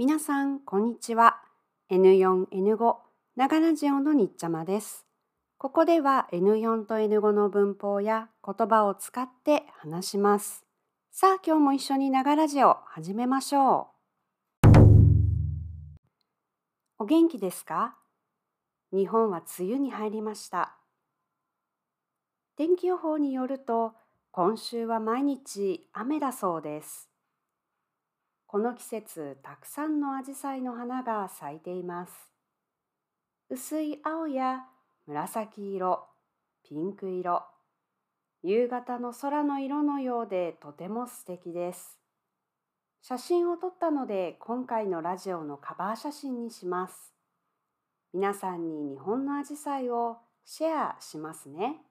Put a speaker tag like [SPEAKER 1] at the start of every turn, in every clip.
[SPEAKER 1] 皆さん、こんにちは。N4、N5、長ラジオのにっちゃまです。ここでは N4 と N5 の文法や言葉を使って話します。さあ、今日も一緒に長ラジオ始めましょう。お元気ですか？日本は梅雨に入りました。天気予報によると、今週は毎日雨だそうです。この季節たくさんのアジサイの花が咲いています。薄い青や紫色、ピンク色、夕方の空の色のようでとても素敵です。写真を撮ったので今回のラジオのカバー写真にします。皆さんに日本のアジサイをシェアしますね。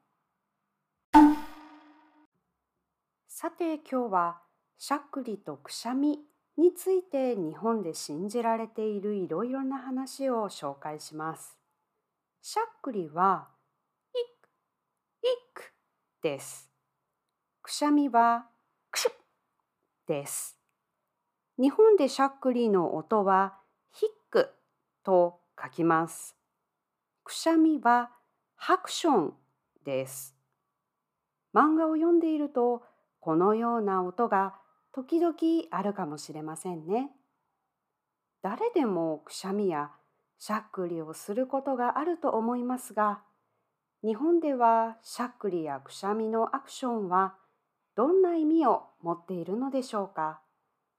[SPEAKER 1] さて今日はしゃっくりとくしゃみについて日本で信じられているいろいろな話を紹介します。しゃっくりは、いく、いくです。くしゃみは、くしゅです。日本でしゃっくりの音は、ヒックと書きます。くしゃみは、ハクションです。漫画を読んでいると、このような音が時々あるかもしれませんね。誰でもくしゃみやしゃっくりをすることがあると思いますが、日本ではしゃっくりやくしゃみのアクションはどんな意味を持っているのでしょうか？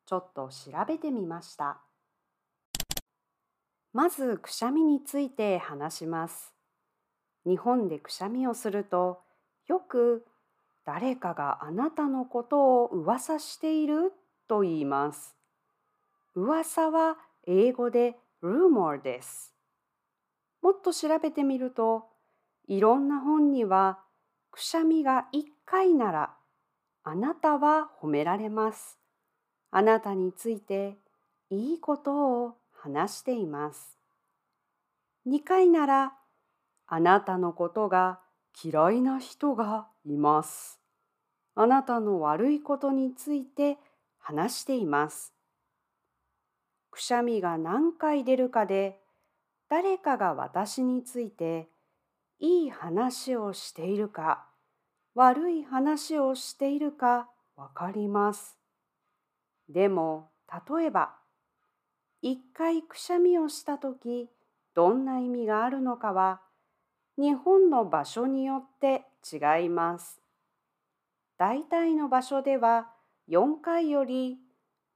[SPEAKER 1] ちょっと調べてみました。まずくしゃみについて話します。日本でくしゃみをするとよく誰かがあなたのことを噂している？と言います。噂は英語で rumor です。もっと調べてみると、いろんな本には、くしゃみが1回なら、あなたは褒められます。あなたについていいことを話しています。2回なら、あなたのことが嫌いな人がいます。あなたの悪いことについて話しています。くしゃみが何回出るかで誰かが私についていい話をしているか悪い話をしているかわかります。でも例えば一回くしゃみをしたときどんな意味があるのかは日本の場所によって違います。大体の場所では4回より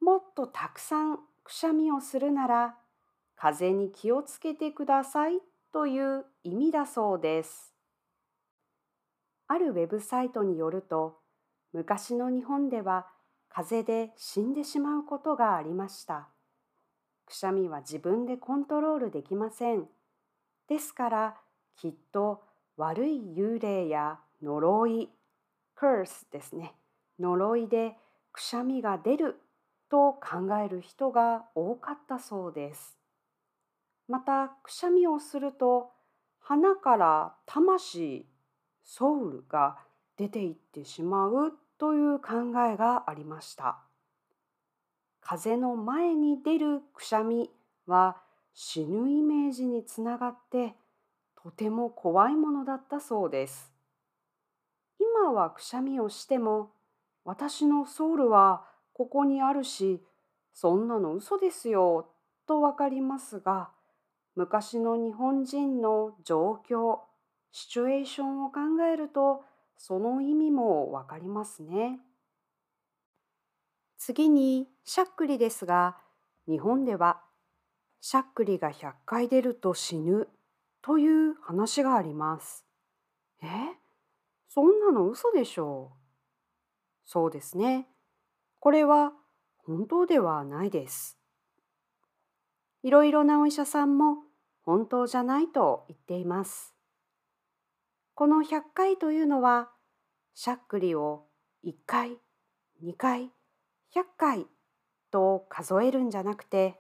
[SPEAKER 1] もっとたくさんくしゃみをするなら風邪に気をつけてくださいという意味だそうです。あるウェブサイトによると昔の日本では風邪で死んでしまうことがありました。くしゃみは自分でコントロールできません。ですからきっと悪い幽霊や呪い curse ですね。呪いでくしゃみが出ると考える人が多かったそうです。またくしゃみをすると鼻から魂ソウルが出ていってしまうという考えがありました。風の前に出るくしゃみは死ぬイメージにつながってとても怖いものだったそうです。今はくしゃみをしても私のソウルはここにあるしそんなの嘘ですよとわかりますが昔の日本人の状況シチュエーションを考えるとその意味もわかりますね。次にしゃっくりですが日本ではしゃっくりが100回出ると死ぬという話があります。え？そんなの嘘でしょう。そうですね。これは本当ではないです。いろいろなお医者さんも本当じゃないと言っています。この100回というのは、しゃっくりを1回、2回、100回と数えるんじゃなくて、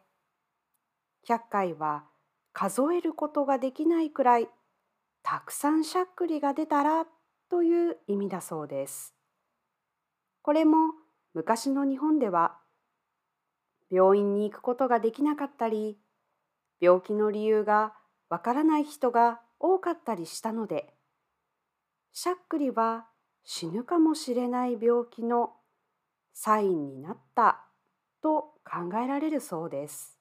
[SPEAKER 1] 100回は数えることができないくらいたくさんしゃっくりが出たらという意味だそうです。これも昔の日本では病院に行くことができなかったり、病気の理由がわからない人が多かったりしたので、しゃっくりは死ぬかもしれない病気のサインになったと考えられるそうです。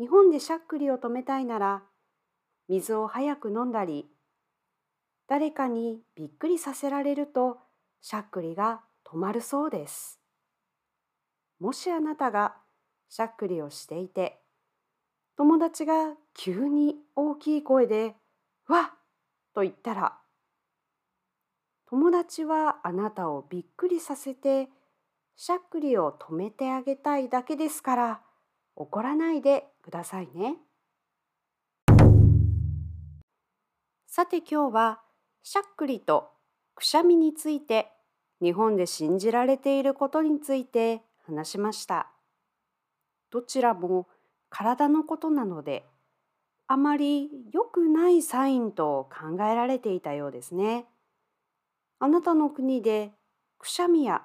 [SPEAKER 1] 日本でしゃっくりを止めたいなら、水を早く飲んだり、誰かにびっくりさせられるとしゃっくりが止まるそうです。もしあなたがしゃっくりをしていて、友達が急に大きい声で「わっ!」と言ったら、友達はあなたをびっくりさせてしゃっくりを止めてあげたいだけですから怒らないでくださいね。さて今日はしゃっくりとくしゃみについて日本で信じられていることについて話しました。どちらも体のことなので、あまり良くないサインと考えられていたようですね。あなたの国でくしゃみや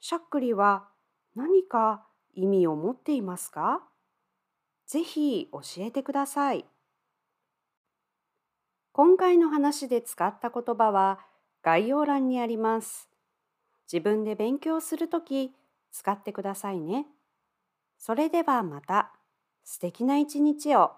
[SPEAKER 1] しゃっくりは何か意味を持っていますか？ぜひ教えてください。今回の話で使った言葉は概要欄にあります。自分で勉強するとき使ってくださいね。それではまた素敵な一日を。